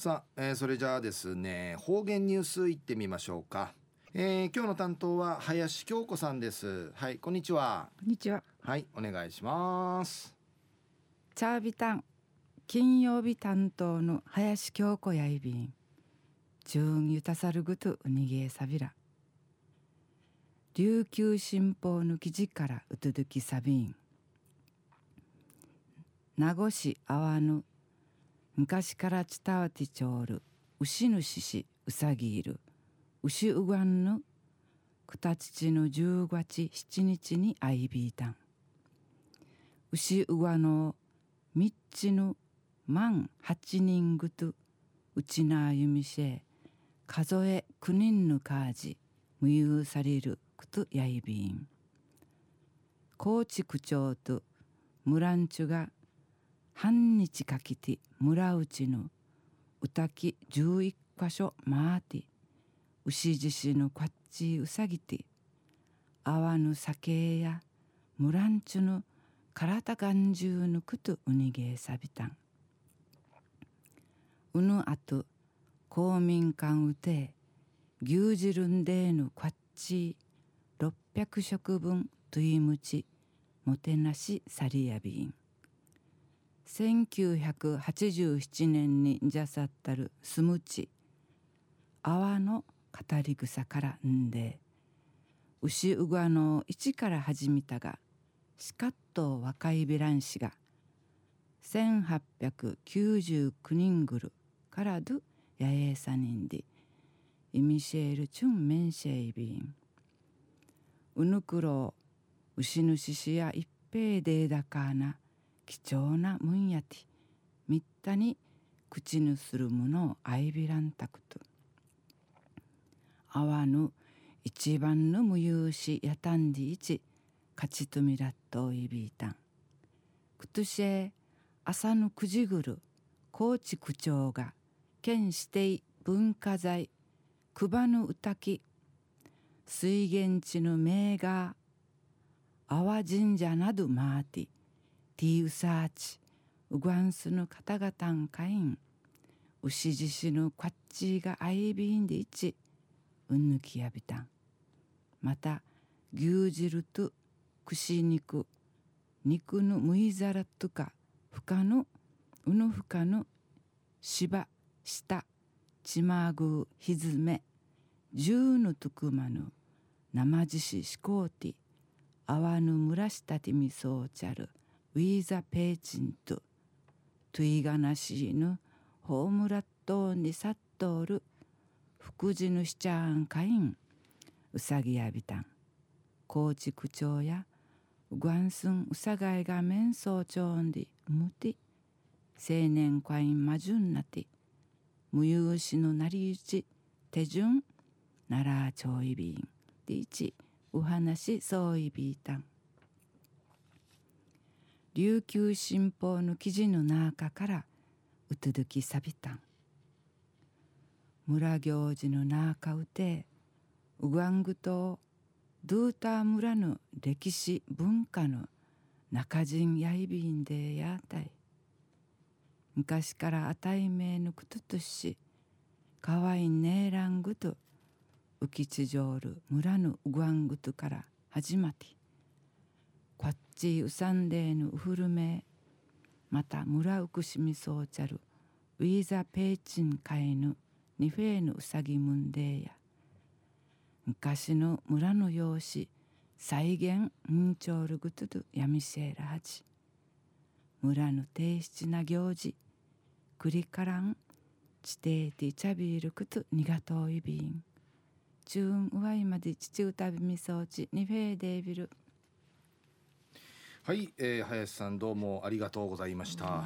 さあ、えー、それじゃあですね方言ニュースいってみましょうか、えー、今日の担当は林京子さんです。はいこんにちは。こんにちは。はいお願いします。チャービタン金曜日担当の林京子やいびん。順ゆたさるぐとうにげさびら琉球新報の記事からうとどきさびん名護市阿波の昔から伝わってちょうる牛主しうさぎいる。牛うがんのくたちちの十月七日にあいびいたん。牛うがのみっちの万八人ぐとうちなあゆみせ数え九人のかーじ無有されるくとやいびん。高知区長と村んちゅが半日かけて村内の歌き十一箇所回って牛獅子のこっちうさぎてあわぬ酒や村んちゅの体眼中のくとうにげえさびたん。うぬあと公民館うて牛汁んでえのこっち六百食分といむちもてなしさりやびん。1987年にじゃさったるすむち泡の語り草からんで牛うがの一から始めたがしかっと若いベラン氏が1899人ぐるからどやえさにんでイミシェールチュンメンシェイビン。うぬくろう牛主しや一平でだかな貴重なもんやて。みったに口ぬするものをあいびらんたくと。あわぬ一番の無有しやたんでいち勝ちとみらっといびいたん。くとしえ朝の九時ぐる高知区長が県指定文化財くばぬうたき水源地の名画阿波神社などマーティティーウサーチウガンスの方々んかいん牛獅子のこっちがアイビンでいちうんぬきやびたんまた牛汁と串肉肉のむいざらとかふかのうぬふかの芝下ちまぐひずめ十のとくまぬ生獅子しこうてあわぬむらしたてみそうちゃるウィーザ・ペーチント、トゥイガナシヌ、ホームラットーンにサットール、福寿ヌシチャーンカイン、ウサギヤビタン、高知区長や、グアンスンウサガイガメンソーチョーンディ、ムティ、青年カインマジュンナティ、無勇士のなりゆち、手順、ナ奈チョイビン、ディチ、お話、そういイビタン。琉球新報の記事の中からうとどきさびたん。村行事の中うてウガング島ドゥーター村の歴史文化の中人やいびんでやたい。昔からあたいめぬくととしかわいねえらんぐと浮き地上る村のウガングとから始まって。ちうさんでぬうふるめまた村うくしみそうちゃる。ウィーザペーチンかえぬにフェーぬうさぎむんでや。昔の村の様子再現んちょうるぐとどやみせらはじ村の低質な行事くりからん地底てちゃびいるくとにがといびん。中うわいまで父うたびみそうちにフェーデービル。はい、えー、林さんどうもありがとうございました。